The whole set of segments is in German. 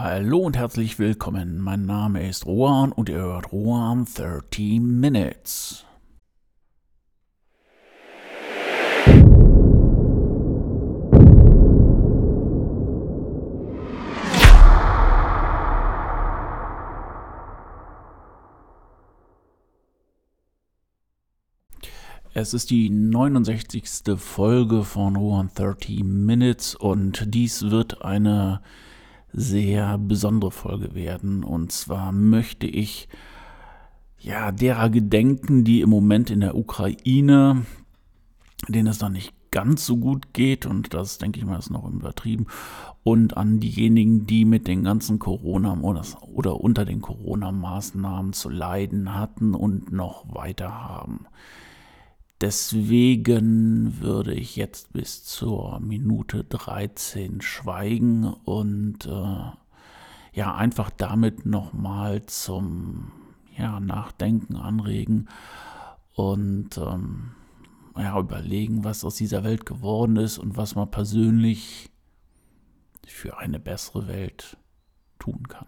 Hallo und herzlich willkommen. Mein Name ist Rohan und ihr hört Rohan 30 Minutes. Es ist die 69. Folge von Rohan 30 Minutes und dies wird eine sehr besondere Folge werden. Und zwar möchte ich ja derer gedenken, die im Moment in der Ukraine, denen es da nicht ganz so gut geht, und das denke ich mal ist noch übertrieben, und an diejenigen, die mit den ganzen Corona oder, oder unter den Corona-Maßnahmen zu leiden hatten und noch weiter haben. Deswegen würde ich jetzt bis zur Minute 13 schweigen und äh, ja einfach damit nochmal zum ja, Nachdenken anregen und ähm, ja, überlegen, was aus dieser Welt geworden ist und was man persönlich für eine bessere Welt tun kann.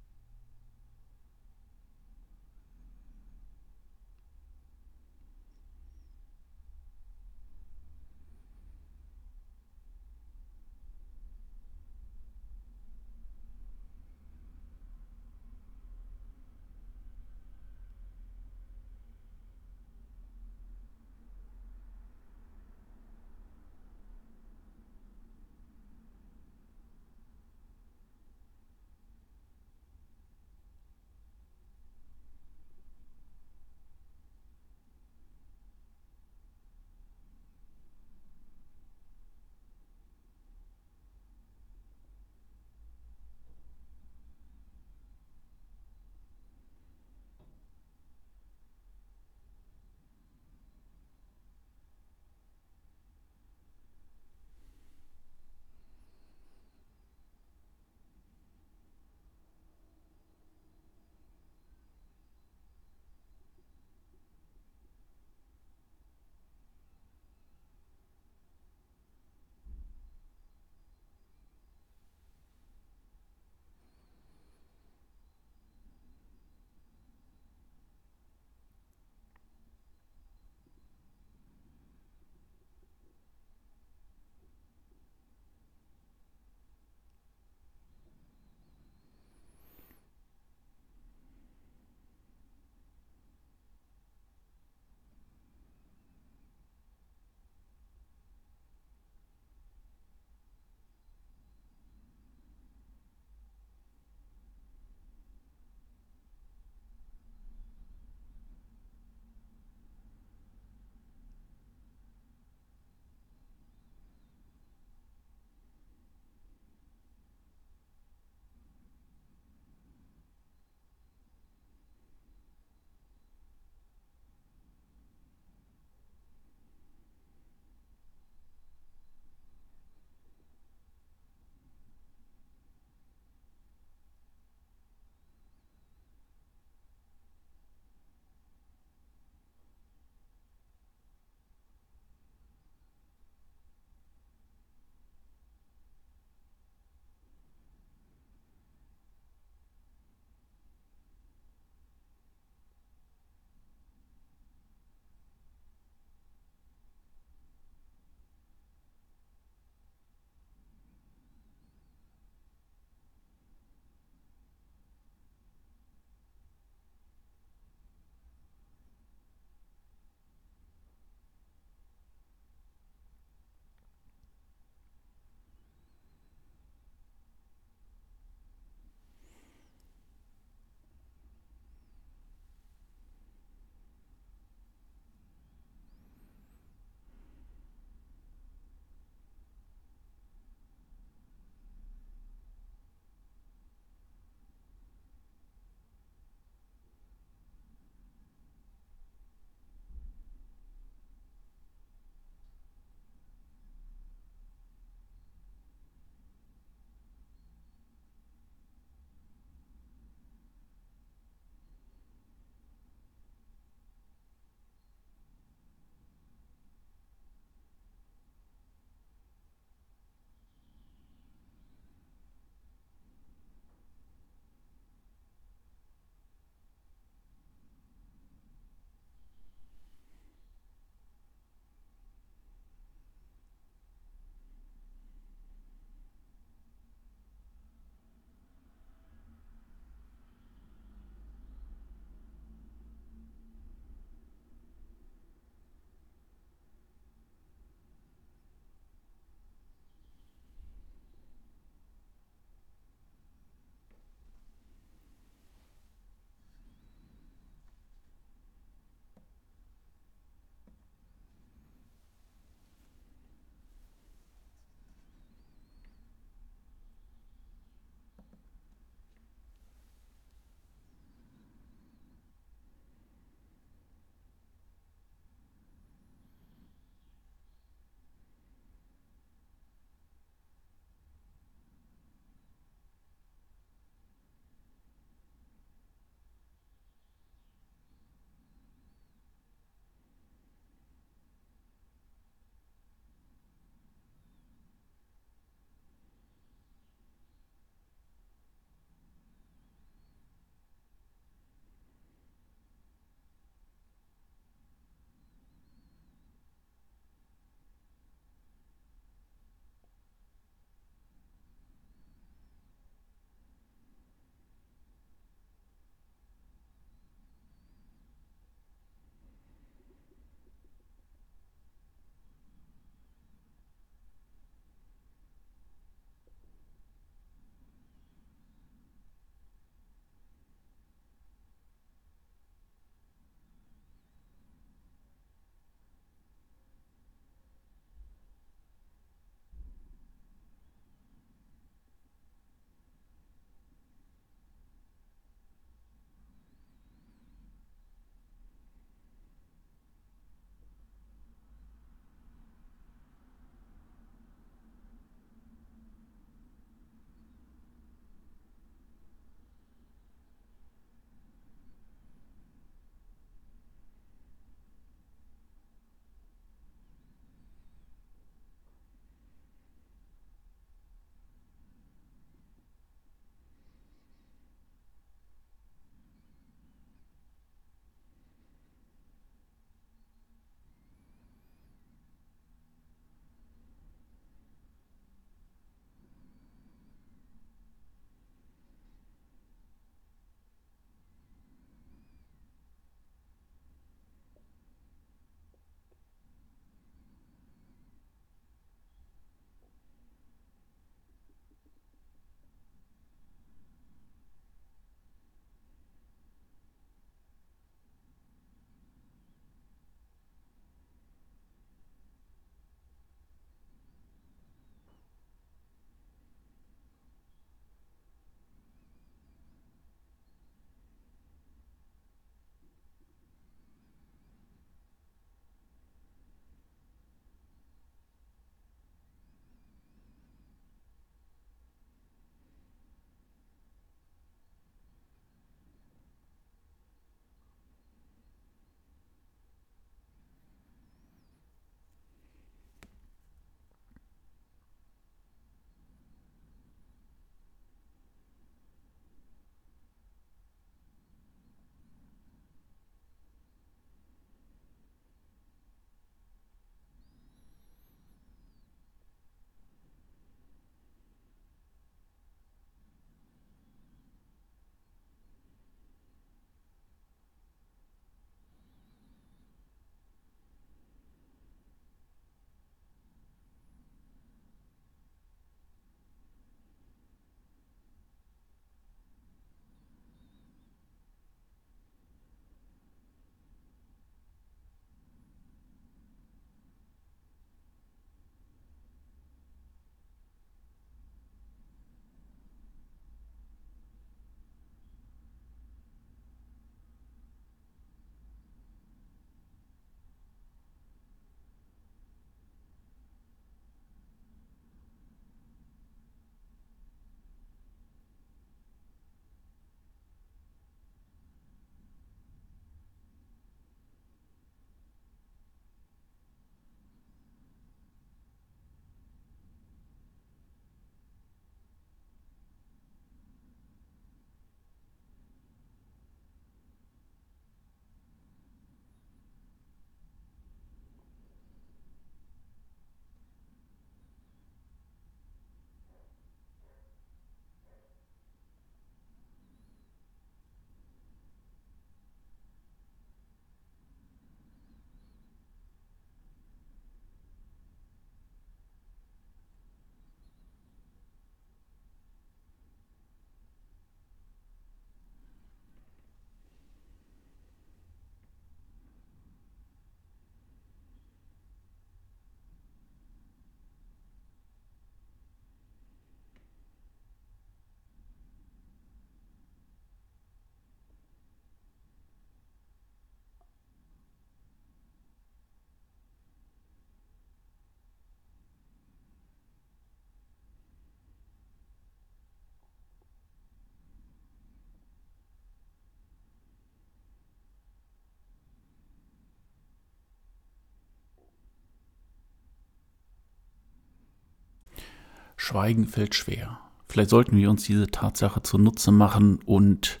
Schweigen fällt schwer. Vielleicht sollten wir uns diese Tatsache zunutze machen und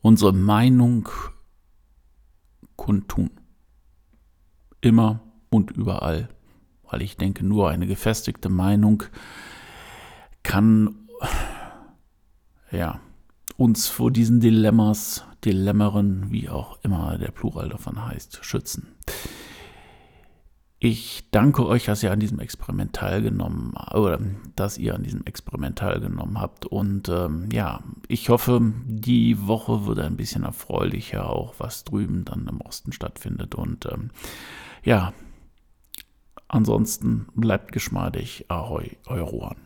unsere Meinung kundtun. Immer und überall. Weil ich denke, nur eine gefestigte Meinung kann ja, uns vor diesen Dilemmas, Dilemmeren, wie auch immer der Plural davon heißt, schützen. Ich danke euch, dass ihr an diesem Experiment teilgenommen oder dass ihr an diesem Experiment teilgenommen habt. Und ähm, ja, ich hoffe, die Woche wird ein bisschen erfreulicher, auch was drüben dann im Osten stattfindet. Und ähm, ja, ansonsten bleibt geschmeidig. Ahoi, euer Rohan.